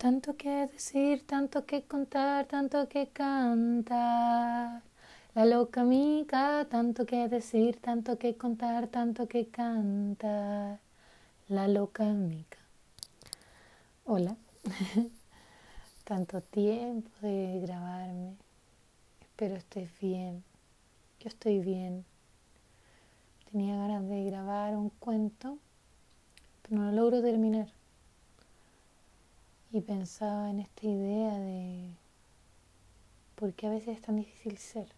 Tanto que decir, tanto que contar, tanto que cantar. La loca mica, tanto que decir, tanto que contar, tanto que cantar. La loca mica. Hola. tanto tiempo de grabarme. Espero estés bien. Yo estoy bien. Tenía ganas de grabar un cuento, pero no lo logro terminar y pensaba en esta idea de por qué a veces es tan difícil ser,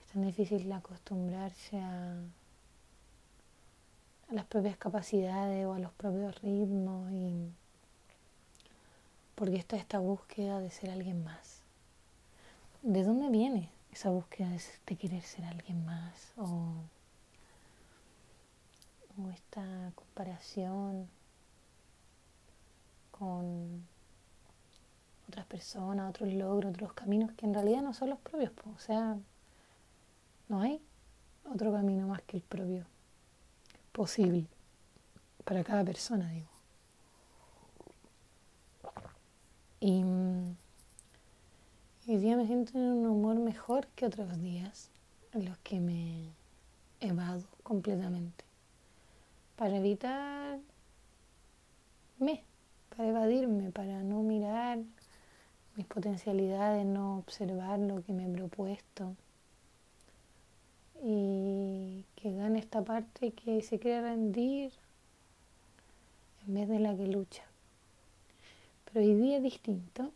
es tan difícil acostumbrarse a, las propias capacidades o a los propios ritmos y porque está esta búsqueda de ser alguien más. ¿De dónde viene esa búsqueda de, querer ser alguien más? O, o esta comparación con otras personas, otros logros, otros caminos que en realidad no son los propios. O sea, no hay otro camino más que el propio posible para cada persona, digo. Y hoy día me siento en un humor mejor que otros días en los que me evado completamente para evitar me para evadirme, para no mirar mis potencialidades, no observar lo que me he propuesto. Y que gane esta parte que se quiere rendir en vez de la que lucha. Pero hoy día es distinto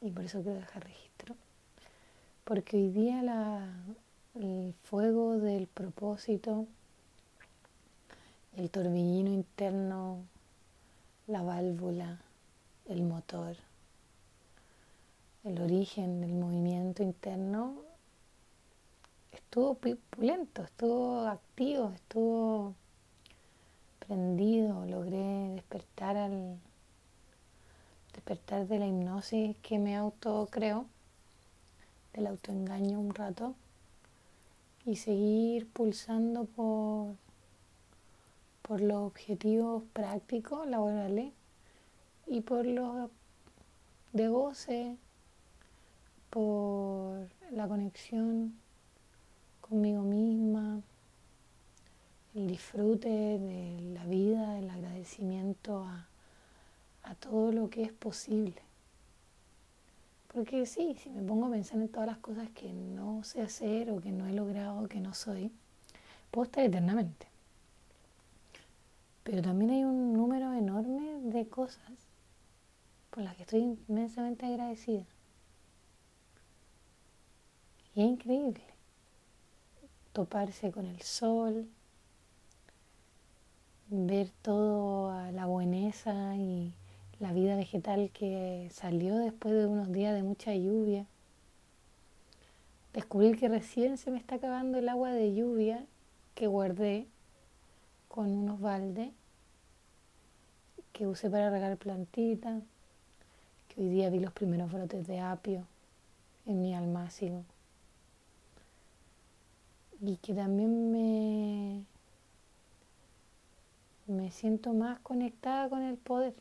y por eso quiero dejar registro. Porque hoy día la, el fuego del propósito, el torbellino interno la válvula, el motor, el origen del movimiento interno estuvo pulento, estuvo activo, estuvo prendido, logré despertar al despertar de la hipnosis que me auto creo, del autoengaño un rato y seguir pulsando por por los objetivos prácticos laborales y por los de goce, por la conexión conmigo misma, el disfrute de la vida, el agradecimiento a, a todo lo que es posible. Porque sí, si me pongo a pensar en todas las cosas que no sé hacer o que no he logrado, que no soy, puedo estar eternamente. Pero también hay un número enorme de cosas por las que estoy inmensamente agradecida. Y es increíble toparse con el sol, ver toda la bueneza y la vida vegetal que salió después de unos días de mucha lluvia. Descubrir que recién se me está acabando el agua de lluvia que guardé con unos baldes que usé para regar plantitas, que hoy día vi los primeros brotes de apio en mi almácigo y que también me, me siento más conectada con el poder,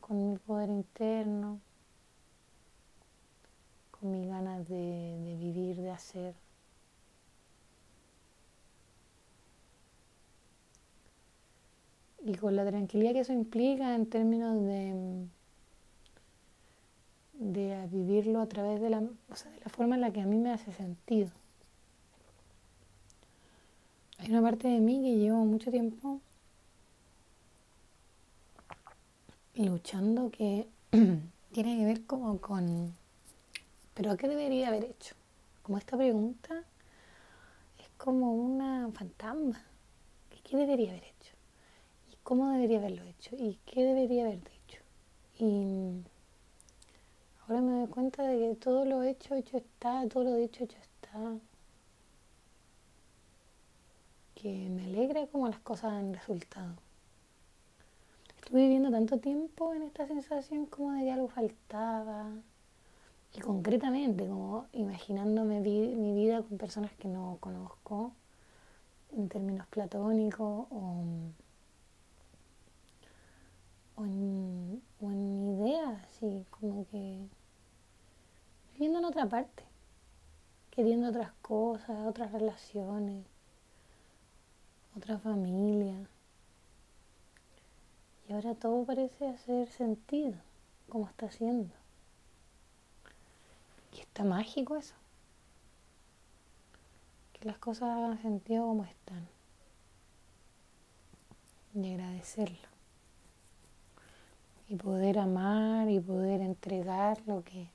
con mi poder interno, con mis ganas de, de vivir, de hacer. Y con la tranquilidad que eso implica en términos de, de vivirlo a través de la, o sea, de la forma en la que a mí me hace sentido. Hay una parte de mí que llevo mucho tiempo luchando que tiene que ver como con, pero ¿qué debería haber hecho? Como esta pregunta es como una fantasma. ¿Qué debería haber hecho? Cómo debería haberlo hecho y qué debería haber dicho. Y ahora me doy cuenta de que todo lo hecho, hecho está, todo lo dicho, hecho está. Que me alegra como las cosas han resultado. Estuve viviendo tanto tiempo en esta sensación como de que algo faltaba. Y concretamente, como imaginándome mi vida con personas que no conozco en términos platónicos o o en así, como que viviendo en otra parte, queriendo otras cosas, otras relaciones, otra familia. Y ahora todo parece hacer sentido, como está haciendo. Y está mágico eso. Que las cosas hagan sentido como están. Y agradecerlo. Y poder amar y poder entregar lo que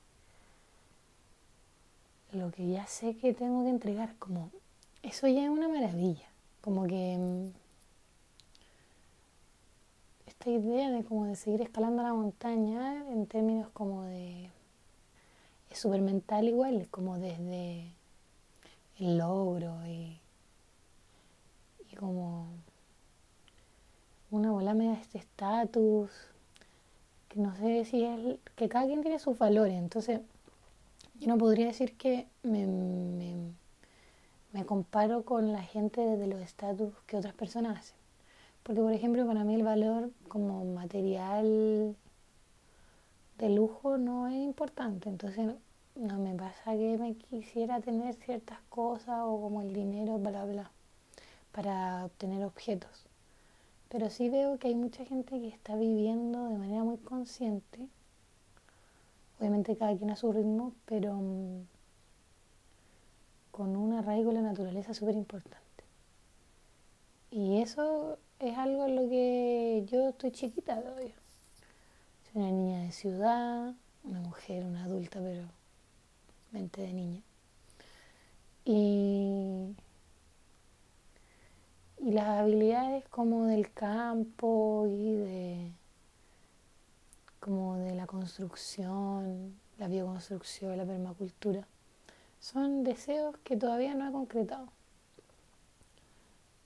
lo que ya sé que tengo que entregar, como eso ya es una maravilla, como que mm, esta idea de como de seguir escalando la montaña en términos como de es súper mental igual, como desde el logro y, y como una bola media de este estatus, que no sé si es, que cada quien tiene sus valores, entonces yo no podría decir que me, me, me comparo con la gente desde los estatus que otras personas hacen. Porque, por ejemplo, para mí el valor como material de lujo no es importante. Entonces, no me pasa que me quisiera tener ciertas cosas o como el dinero, bla, bla, para obtener objetos. Pero sí veo que hay mucha gente que está viviendo de manera muy consciente. Obviamente cada quien a su ritmo, pero mm, con un arraigo de la naturaleza súper importante. Y eso es algo en lo que yo estoy chiquita todavía. Soy una niña de ciudad, una mujer, una adulta, pero mente de niña. Y, y las habilidades como del campo y de como de la construcción, la bioconstrucción, la permacultura, son deseos que todavía no he concretado.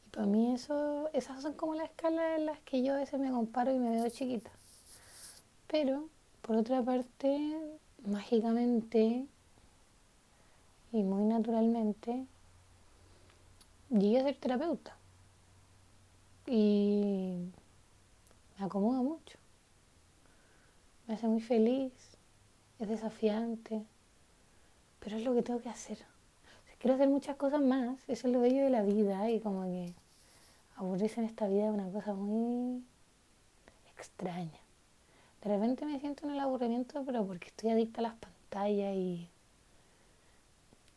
Y para mí eso, esas son como la escala en las que yo a veces me comparo y me veo chiquita. Pero, por otra parte, mágicamente y muy naturalmente, llegué a ser terapeuta. Y me acomoda mucho. Me hace muy feliz, es desafiante, pero es lo que tengo que hacer. quiero hacer muchas cosas más, eso es lo bello de la vida y como que aburrirse en esta vida es una cosa muy extraña. De repente me siento en el aburrimiento, pero porque estoy adicta a las pantallas y,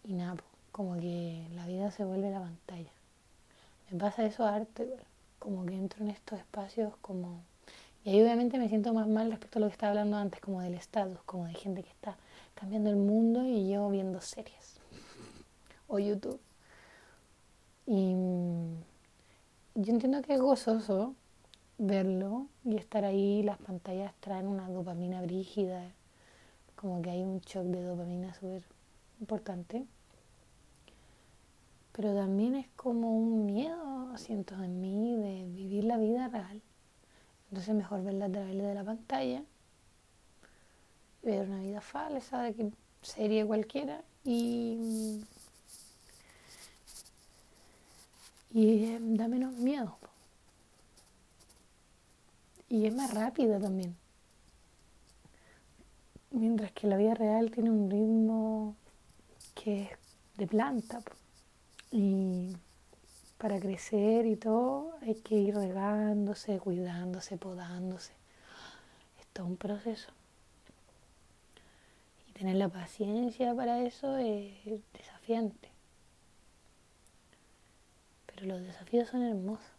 y nada, como que la vida se vuelve la pantalla. Me pasa eso arte, como que entro en estos espacios como... Y ahí obviamente me siento más mal respecto a lo que estaba hablando antes, como del estatus, como de gente que está cambiando el mundo y yo viendo series o YouTube. Y mm, yo entiendo que es gozoso verlo y estar ahí, las pantallas traen una dopamina brígida, como que hay un shock de dopamina súper importante. Pero también es como un miedo, siento en mí, de vivir la vida real. Entonces mejor verla a través de la pantalla ver una vida falsa, de que serie cualquiera y, y eh, da menos miedo. Y es más rápida también. Mientras que la vida real tiene un ritmo que es de planta. Y para crecer y todo hay que ir regándose, cuidándose, podándose. Es todo un proceso tener la paciencia para eso es desafiante. Pero los desafíos son hermosos.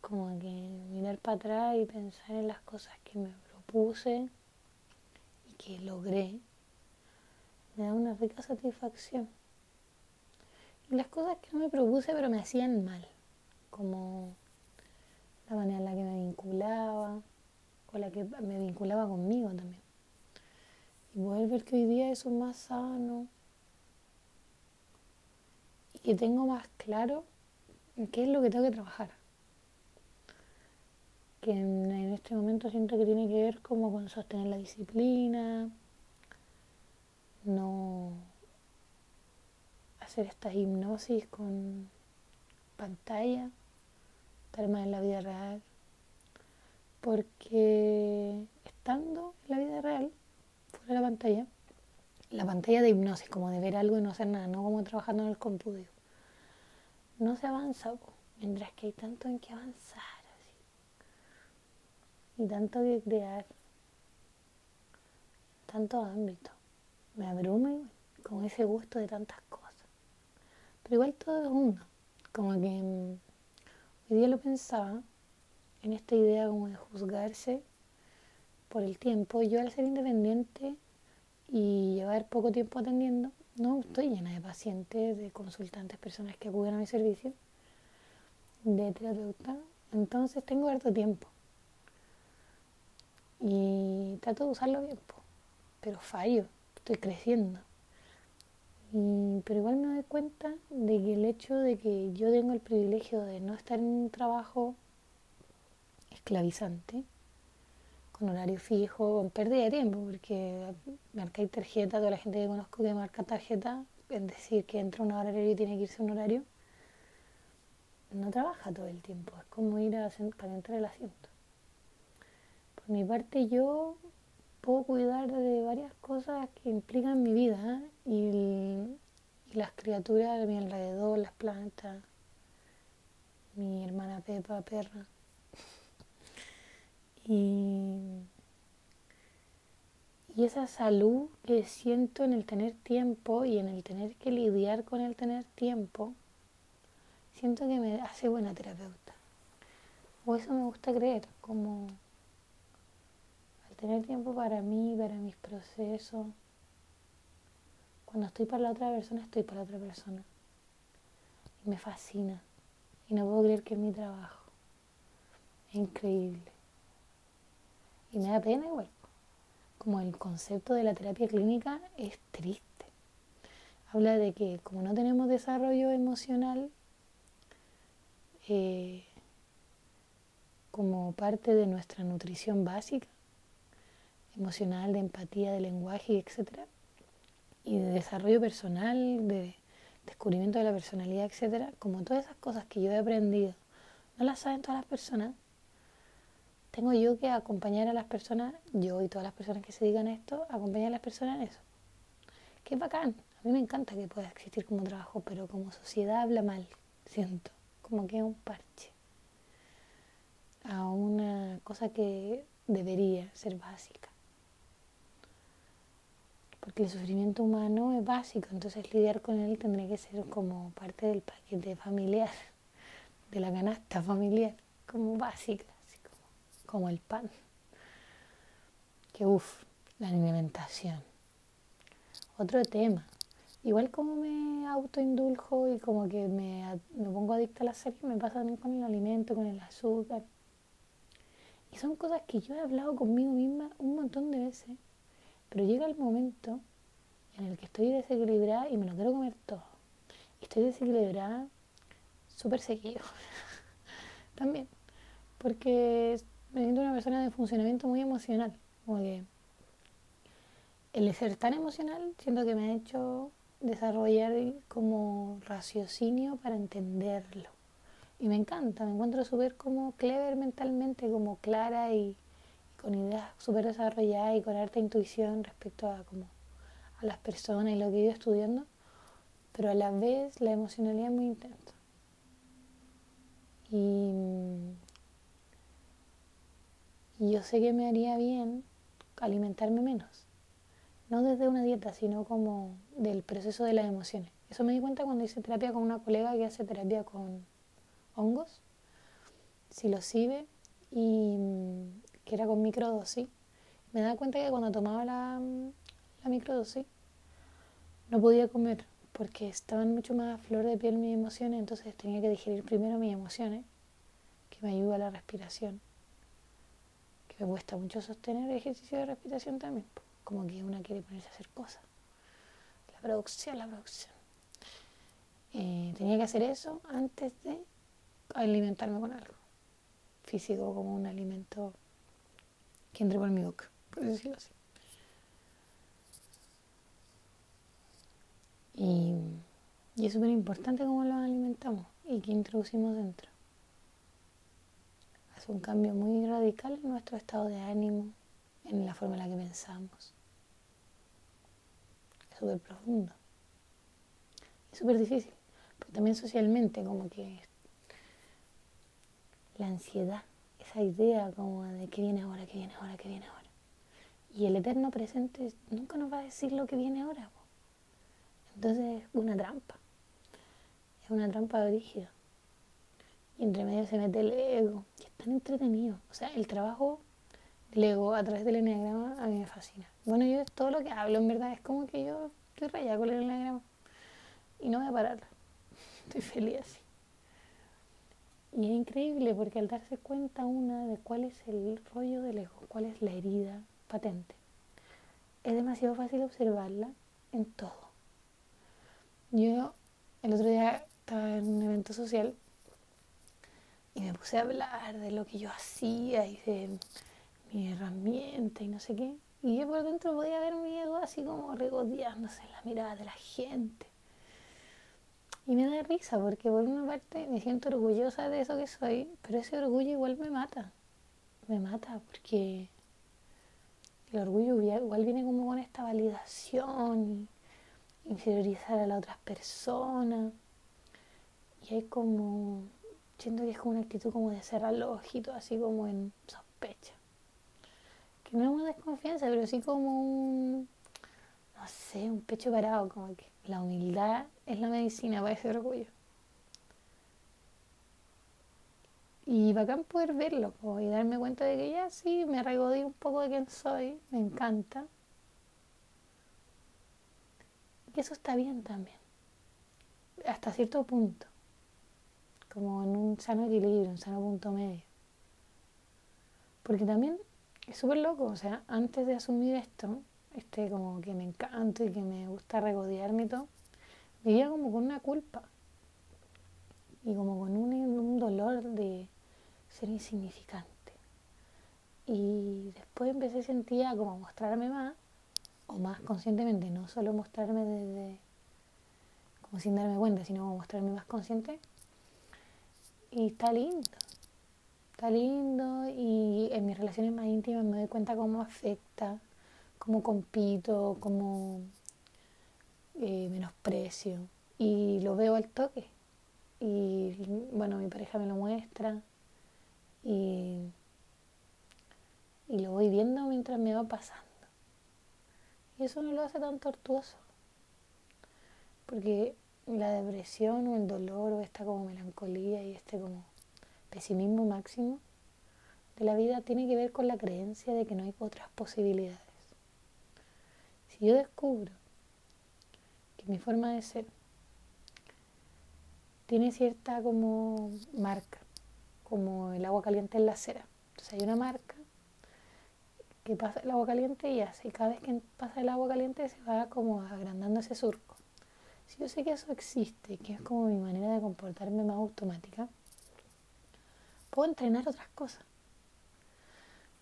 Como que mirar para atrás y pensar en las cosas que me propuse y que logré me da una rica satisfacción. Y las cosas que no me propuse pero me hacían mal, como la manera en la que me vinculaba, la que me vinculaba conmigo también. Y poder ver que hoy día eso es más sano y que tengo más claro qué es lo que tengo que trabajar. Que en, este momento siento que tiene que ver como con sostener la disciplina, no hacer esta hipnosis con pantalla, estar más en la vida real porque estando en la vida real, fuera de la pantalla, la pantalla de hipnosis, como de ver algo y no hacer nada, no como trabajando en el computador, no se avanza, mientras que hay tanto en que avanzar, así, y tanto que crear, tanto ámbito. Me abruma con ese gusto de tantas cosas. Pero igual todo es uno. Como que mm, hoy día lo pensaba en esta idea como de juzgarse por el tiempo. Yo al ser independiente y llevar poco tiempo atendiendo, no estoy llena de pacientes, de consultantes, personas que acuden a mi servicio, de terapeuta. Entonces tengo harto tiempo. Y trato de usarlo bien, pero fallo, estoy creciendo. Y, pero igual me doy cuenta de que el hecho de que yo tengo el privilegio de no estar en un trabajo esclavizante, con horario fijo, con pérdida de tiempo, porque marcar tarjeta, toda la gente que conozco que marca tarjeta, es decir, que entra un horario y tiene que irse a un horario, no trabaja todo el tiempo, es como ir a calentar el asiento. Por mi parte, yo puedo cuidar de varias cosas que implican mi vida y, las criaturas de mi alrededor, las plantas, mi hermana Pepa, perra. y esa salud que siento en el tener tiempo y en el tener que lidiar con el tener tiempo, siento que me hace buena terapeuta. O eso me gusta creer, como tener tiempo para mí, para mis procesos. Cuando estoy para la otra persona, estoy para la otra persona. Y me fascina. Y no puedo creer que es mi trabajo. Es increíble. Y me da pena igual. Como el concepto de la terapia clínica es triste. Habla de que como no tenemos desarrollo emocional, eh, como parte de nuestra nutrición básica, emocional, de empatía, de lenguaje, etc. Y de desarrollo personal, de descubrimiento de la personalidad, etc. Como todas esas cosas que yo he aprendido, no las saben todas las personas. Tengo yo que acompañar a las personas, yo y todas las personas que se digan esto, acompañar a las personas en eso. Qué bacán. A mí me encanta que pueda existir como trabajo, pero como sociedad habla mal, siento. Como que es un parche a una cosa que debería ser básica porque el sufrimiento humano es básico, entonces lidiar con él tendría que ser como parte del paquete familiar, de la canasta familiar, como básica, así como, como el pan. Que uff, la alimentación. Otro tema. Igual como me autoinduljo y como que me, me pongo adicta a la serie, me pasa también con el alimento, con el azúcar. Y son cosas que yo he hablado conmigo misma un montón de veces pero llega el momento en el que estoy desequilibrada y me lo quiero comer todo. Y estoy desequilibrada súper seguido. También. Porque me siento una persona de funcionamiento muy emocional. Como que el ser tan emocional siento que me ha hecho desarrollar como raciocinio para entenderlo. Y me encanta, me encuentro súper como clever mentalmente, como clara y con ideas súper desarrolladas y con harta intuición respecto a, como, a las personas y lo que he ido estudiando, pero a la vez la emocionalidad es muy intensa. Y, yo sé que me haría bien alimentarme menos, no desde una dieta, sino como del proceso de las emociones. Eso me di cuenta cuando hice terapia con una colega que hace terapia con hongos, psilocibe, y que era con microdosis, me daba cuenta que cuando tomaba la, la microdosis no podía comer porque estaban mucho más a flor de piel mis emociones, entonces tenía que digerir primero mis emociones, que me ayuda a la respiración, que me cuesta mucho sostener el ejercicio de respiración también, como que una quiere ponerse a hacer cosas. La producción, la producción. Eh, tenía que hacer eso antes de alimentarme con algo físico, como un alimento que entre por mi boca, por decirlo así. Y, es súper importante cómo lo alimentamos y qué introducimos dentro. hace un cambio muy radical en nuestro estado de ánimo, en la forma en la que pensamos. Es súper profundo. Es súper difícil, pero también socialmente, como que la ansiedad, esa idea como de que viene ahora, que viene ahora, que viene ahora. Y el eterno presente nunca nos va a decir lo que viene ahora. Entonces es una trampa. Es una trampa rígida. Y entre medio se mete el ego. Y es tan entretenido. O sea, el trabajo del ego a través del enneagrama a mí me fascina. Bueno, yo todo lo que hablo en verdad es como que yo estoy rayada con el enneagrama. Y no voy a parar. Estoy feliz así. Y es increíble porque al darse cuenta una de cuál es el rollo del ego, cuál es la herida patente, es demasiado fácil observarla en todo. Yo el otro día estaba en un evento social y me puse a hablar de lo que yo hacía y de mi herramienta y no sé qué. Y yo por dentro podía ver mi ego así como regodeándose en la mirada de la gente. Y me da risa porque por una parte me siento orgullosa de eso que soy, pero ese orgullo igual me mata. Me mata porque el orgullo igual viene como con esta validación y inferiorizar a las otras personas. Y hay como, siento que es como una actitud como de cerrar los ojitos, así como en sospecha. Que no es una desconfianza, pero sí como un, no sé, un pecho parado, como que la humildad es la medicina para ese orgullo. Y bacán poder verlo y darme cuenta de que ya sí, me regodí un poco de quién soy, me encanta. Y eso está bien también, hasta cierto punto como en un sano equilibrio, un sano punto medio. Porque también es súper loco, o sea, antes de asumir esto, este como que me encanta y que me gusta regodearme y todo, vivía como con una culpa y como con un, un dolor de ser insignificante. Y después empecé a sentir como mostrarme más, o más conscientemente, no solo mostrarme desde, como sin darme cuenta, sino mostrarme más consciente, y está lindo. Está lindo y en mis relaciones más íntimas me doy cuenta cómo afecta, cómo compito, cómo eh, menosprecio. Y lo veo al toque. Y bueno, mi pareja me lo muestra. Y, y lo voy viendo mientras me va pasando. Y eso no lo hace tan tortuoso. Porque la depresión o el dolor o esta como melancolía y este como pesimismo máximo de la vida tiene que ver con la creencia de que no hay otras posibilidades. Si yo descubro mi forma de ser tiene cierta como marca, como el agua caliente en la acera. Entonces hay una marca que pasa el agua caliente y hace, cada vez que pasa el agua caliente se va como agrandando ese surco. Si yo sé que eso existe, que es como mi manera de comportarme más automática, puedo entrenar otras cosas.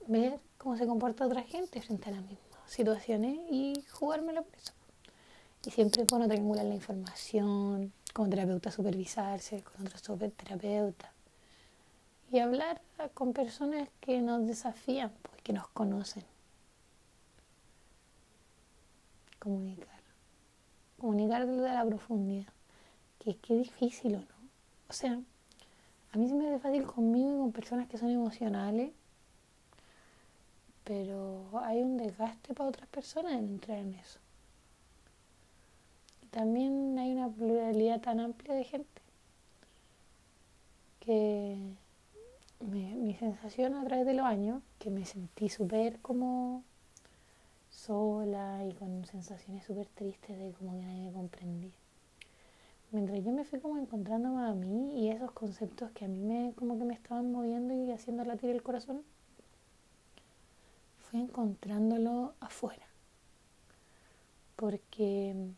Ver cómo se comporta otra gente frente a las mismas situaciones y jugármelo por eso. Y siempre es bueno triangular la información, como terapeuta supervisarse con otros terapeutas y hablar con personas que nos desafían, pues, que nos conocen. Comunicar comunicar desde la profundidad. Que es que difícil o no. O sea, a mí se me hace fácil conmigo y con personas que son emocionales, pero hay un desgaste para otras personas en entrar en eso. También hay una pluralidad tan amplia de gente que mi sensación a través de los años, que me sentí súper como sola y con sensaciones súper tristes de como que nadie me comprendía. Mientras yo me fui como encontrando a mí y esos conceptos que a mí me como que me estaban moviendo y haciendo latir el corazón, fui encontrándolo afuera. Porque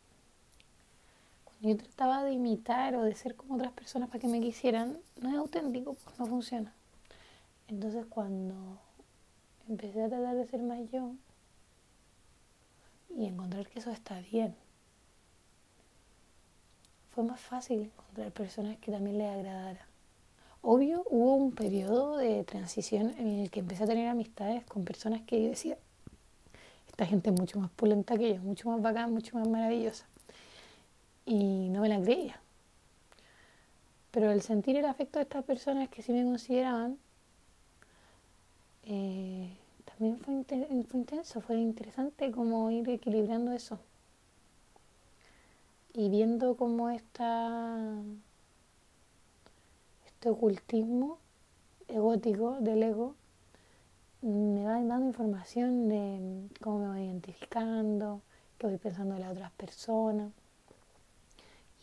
yo trataba de imitar o de ser como otras personas para que me quisieran, no es auténtico, pues no funciona. Entonces cuando empecé a tratar de ser más yo, y encontrar que eso está bien. Fue más fácil encontrar personas que también les agradara obvio, hubo un periodo de transición en el que empecé a tener amistades con personas que yo decía, esta gente es mucho más pulenta que yo, mucho más bacán, mucho más maravillosa. Y no me la creía. Pero el sentir el afecto de estas personas que sí me consideraban, eh, también fue, fue intenso, fue interesante como ir equilibrando eso. Y viendo cómo esta, este ocultismo egótico del ego me va dando información de cómo me voy identificando, qué voy pensando de las otras personas,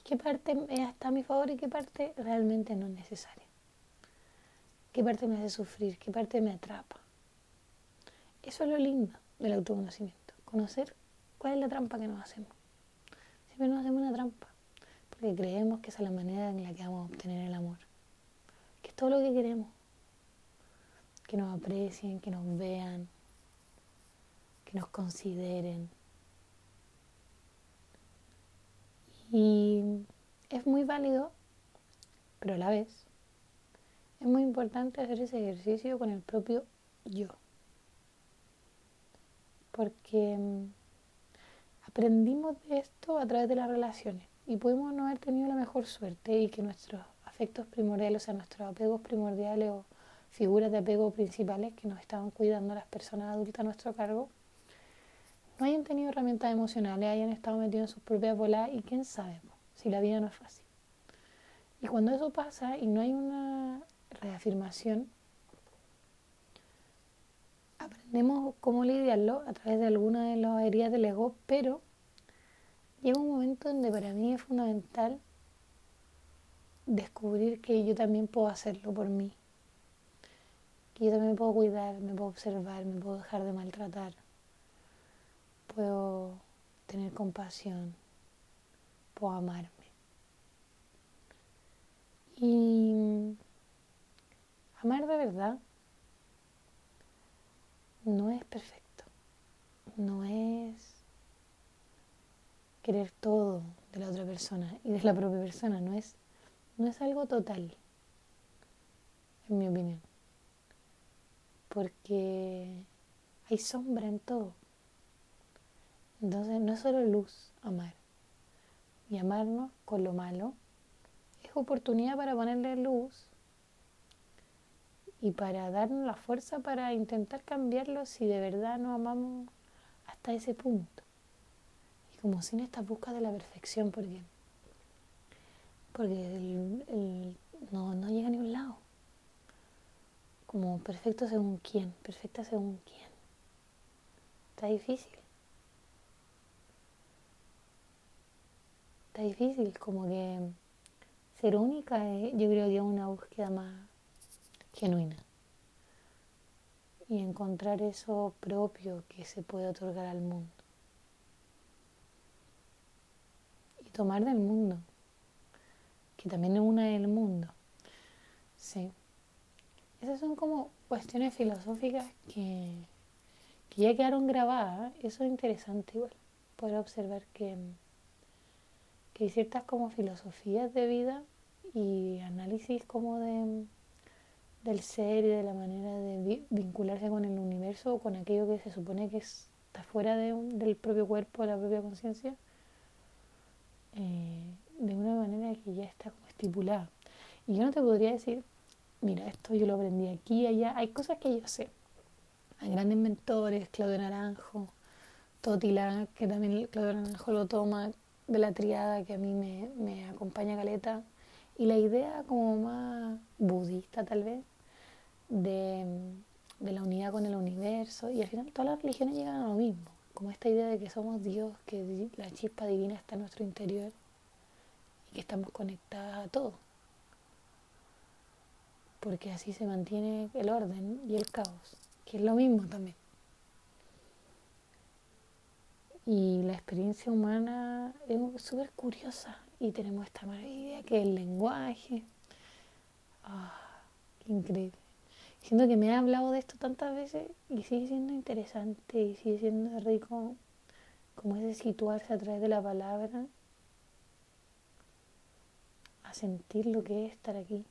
qué parte está a mi favor y qué parte realmente no es necesaria, qué parte me hace sufrir, qué parte me atrapa. Eso es lo lindo del autoconocimiento, conocer cuál es la trampa que nos hacemos. Siempre nos hacemos una trampa, porque creemos que esa es la manera en la que vamos a obtener el amor, que es todo lo que queremos que nos aprecien, que nos vean, que nos consideren. Y es muy válido, pero a la vez es muy importante hacer ese ejercicio con el propio yo. Porque mm, aprendimos de esto a través de las relaciones y podemos no haber tenido la mejor suerte y que nuestros afectos primordiales, o sea, nuestros apegos primordiales o figuras de apego principales que nos estaban cuidando las personas adultas a nuestro cargo, no hayan tenido herramientas emocionales, hayan estado metidos en sus propias bolas y quién sabe si la vida no es fácil. Y cuando eso pasa y no hay una reafirmación, aprendemos cómo lidiarlo a través de alguna de las heridas del ego, pero llega un momento donde para mí es fundamental descubrir que yo también puedo hacerlo por mí que yo también me puedo cuidar, me puedo observar, me puedo dejar de maltratar, puedo tener compasión, puedo amarme. Y amar de verdad no es perfecto, no es querer todo de la otra persona y de la propia persona, no es, no es algo total, en mi opinión porque hay sombra en todo. Entonces no es solo luz amar. Y amarnos con lo malo es oportunidad para ponerle luz y para darnos la fuerza para intentar cambiarlo si de verdad nos amamos hasta ese punto. Y como sin esta busca de la perfección, porque, porque no, no llega a ningún lado como perfecto según quién, perfecta según quién. Está difícil. Está difícil, como que ser única eh, yo creo que es una búsqueda más genuina. Y encontrar eso propio que se puede otorgar al mundo. Y tomar del mundo, que también es una del mundo. Sí. Esas son como cuestiones filosóficas que, ya quedaron grabadas. Eso es interesante igual, poder observar que, que hay ciertas como filosofías de vida y análisis como de, del ser y de la manera de vincularse con el universo o con aquello que se supone que está fuera de, del propio cuerpo, de la propia conciencia, eh, de una manera que ya está como estipulada. Y yo no te podría decir mira, esto yo lo aprendí aquí allá. Hay cosas que yo sé. Hay grandes mentores, Claudio Naranjo, Totila, que también Claudio Naranjo lo toma de la triada que a mí me, me acompaña Caleta. Y la idea como más budista tal vez, de, de la unidad con el universo. Y al final todas las religiones llegan a lo mismo. Como esta idea de que somos Dios, que la chispa divina está en nuestro interior y que estamos conectadas a todo porque así se mantiene el orden y el caos, que es lo mismo también. Y la experiencia humana es súper curiosa y tenemos esta maravilla que es el lenguaje. Ah, qué increíble. Siento que me ha hablado de esto tantas veces y sigue siendo interesante y sigue siendo rico como ese situarse a través de la palabra a sentir lo que es estar aquí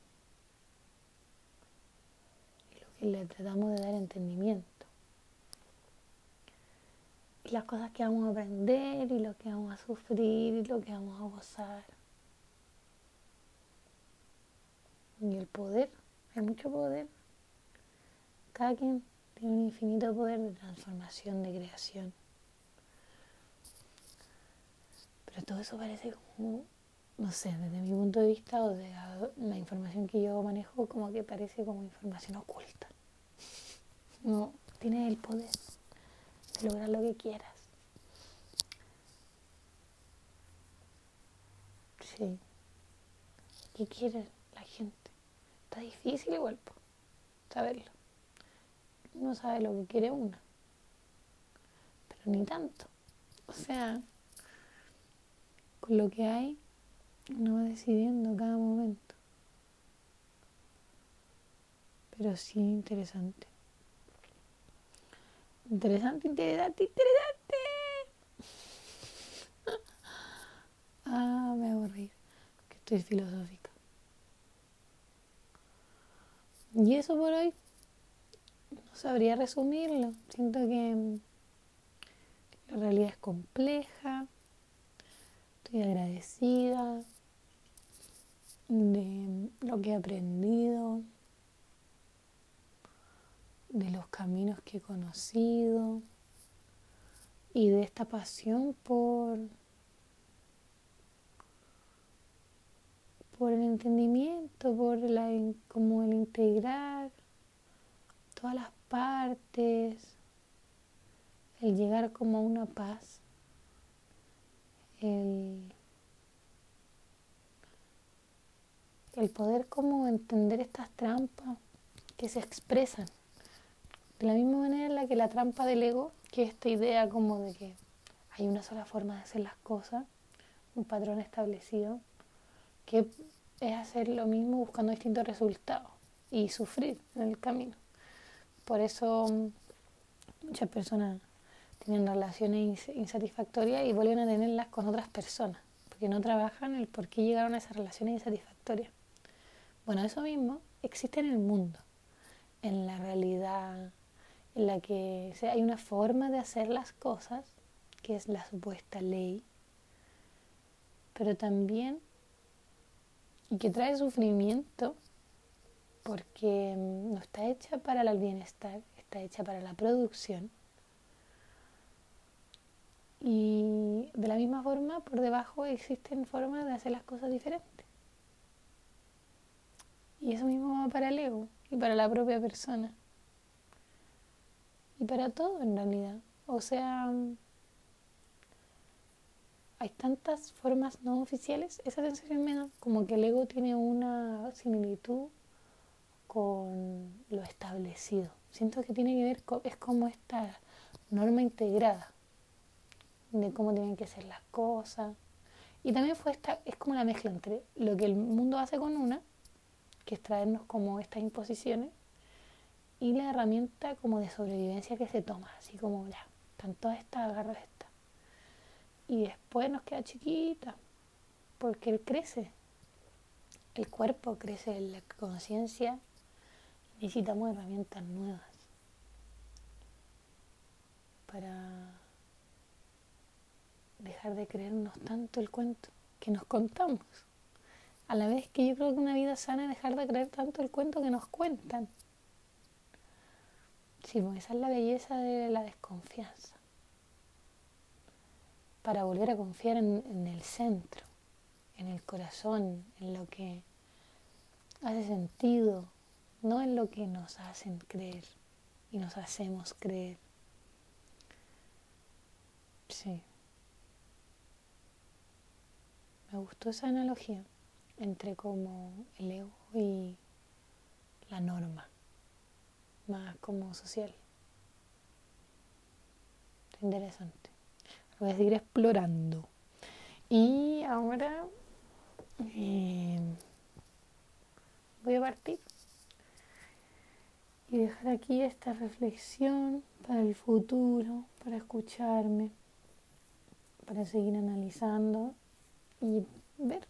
y le tratamos de dar entendimiento. Las cosas que vamos a aprender y lo que vamos a sufrir y lo que vamos a gozar. Y el poder, hay mucho poder. Cada quien tiene un infinito poder de transformación, de creación. Pero todo eso parece como, no sé, desde mi punto de vista o de la, información que yo manejo, como que parece como información oculta. No, tienes el poder de lograr lo que quieras. Sí. ¿Qué quiere la gente? Está difícil igual, saberlo. Uno sabe lo que quiere uno, pero ni tanto. O sea, con lo que hay, uno va decidiendo cada momento. Pero sí interesante. Interesante, interesante, interesante. ah, me reír, que estoy filosófica. Y eso por hoy, no sabría resumirlo. Siento que la realidad es compleja Estoy agradecida de lo que he aprendido, de los caminos que he conocido y de esta pasión por, por el entendimiento, por la, como el integrar todas las partes, el llegar como a una paz el, poder como entender estas trampas que se expresan. De la misma manera en la que la trampa del ego, que es esta idea como de que hay una sola forma de hacer las cosas, un patrón establecido, que es hacer lo mismo buscando distintos resultados y sufrir en el camino. Por eso muchas personas tienen relaciones insatisfactorias y vuelven a tenerlas con otras personas, porque no trabajan el por qué llegaron a esas relaciones insatisfactorias. Bueno, eso mismo existe en el mundo, en la realidad en la que hay una forma de hacer las cosas, que es la supuesta ley, pero también y que trae sufrimiento porque no está hecha para el bienestar, está hecha para la producción y de la misma forma, por debajo existen formas de hacer las cosas diferentes. Y eso mismo va para el ego y para la propia persona. Para todo en realidad. O sea, hay tantas formas no oficiales. Esa sensación me da como que el ego tiene una similitud con lo establecido. Siento que tiene que ver con, es como esta norma integrada de cómo tienen que ser las cosas. Y también fue esta, es como la mezcla entre lo que el mundo hace con una, que es traernos como estas imposiciones, y la herramienta como de sobrevivencia que se toma, así como ya, están todas estas, agarro esta. Y después nos queda chiquita, porque él crece, el cuerpo crece, la conciencia, necesitamos herramientas nuevas para dejar de creernos tanto el cuento que nos contamos. A la vez que yo creo que una vida sana es dejar de creer tanto el cuento que nos cuentan. Sí, pues esa es la belleza de la desconfianza. Para volver a confiar en, en el centro, en el corazón, en lo que hace sentido, no en lo que nos hacen creer y nos hacemos creer. Sí. Me gustó esa analogía entre como el ego y la norma, más como social. Interesante. Voy a seguir explorando. Y ahora eh, voy a partir y dejar aquí esta reflexión para el futuro, para escucharme, para seguir analizando y ver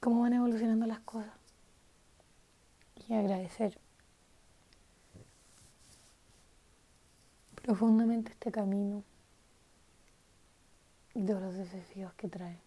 cómo van evolucionando las cosas y agradecer profundamente este camino y todos los desafíos que trae.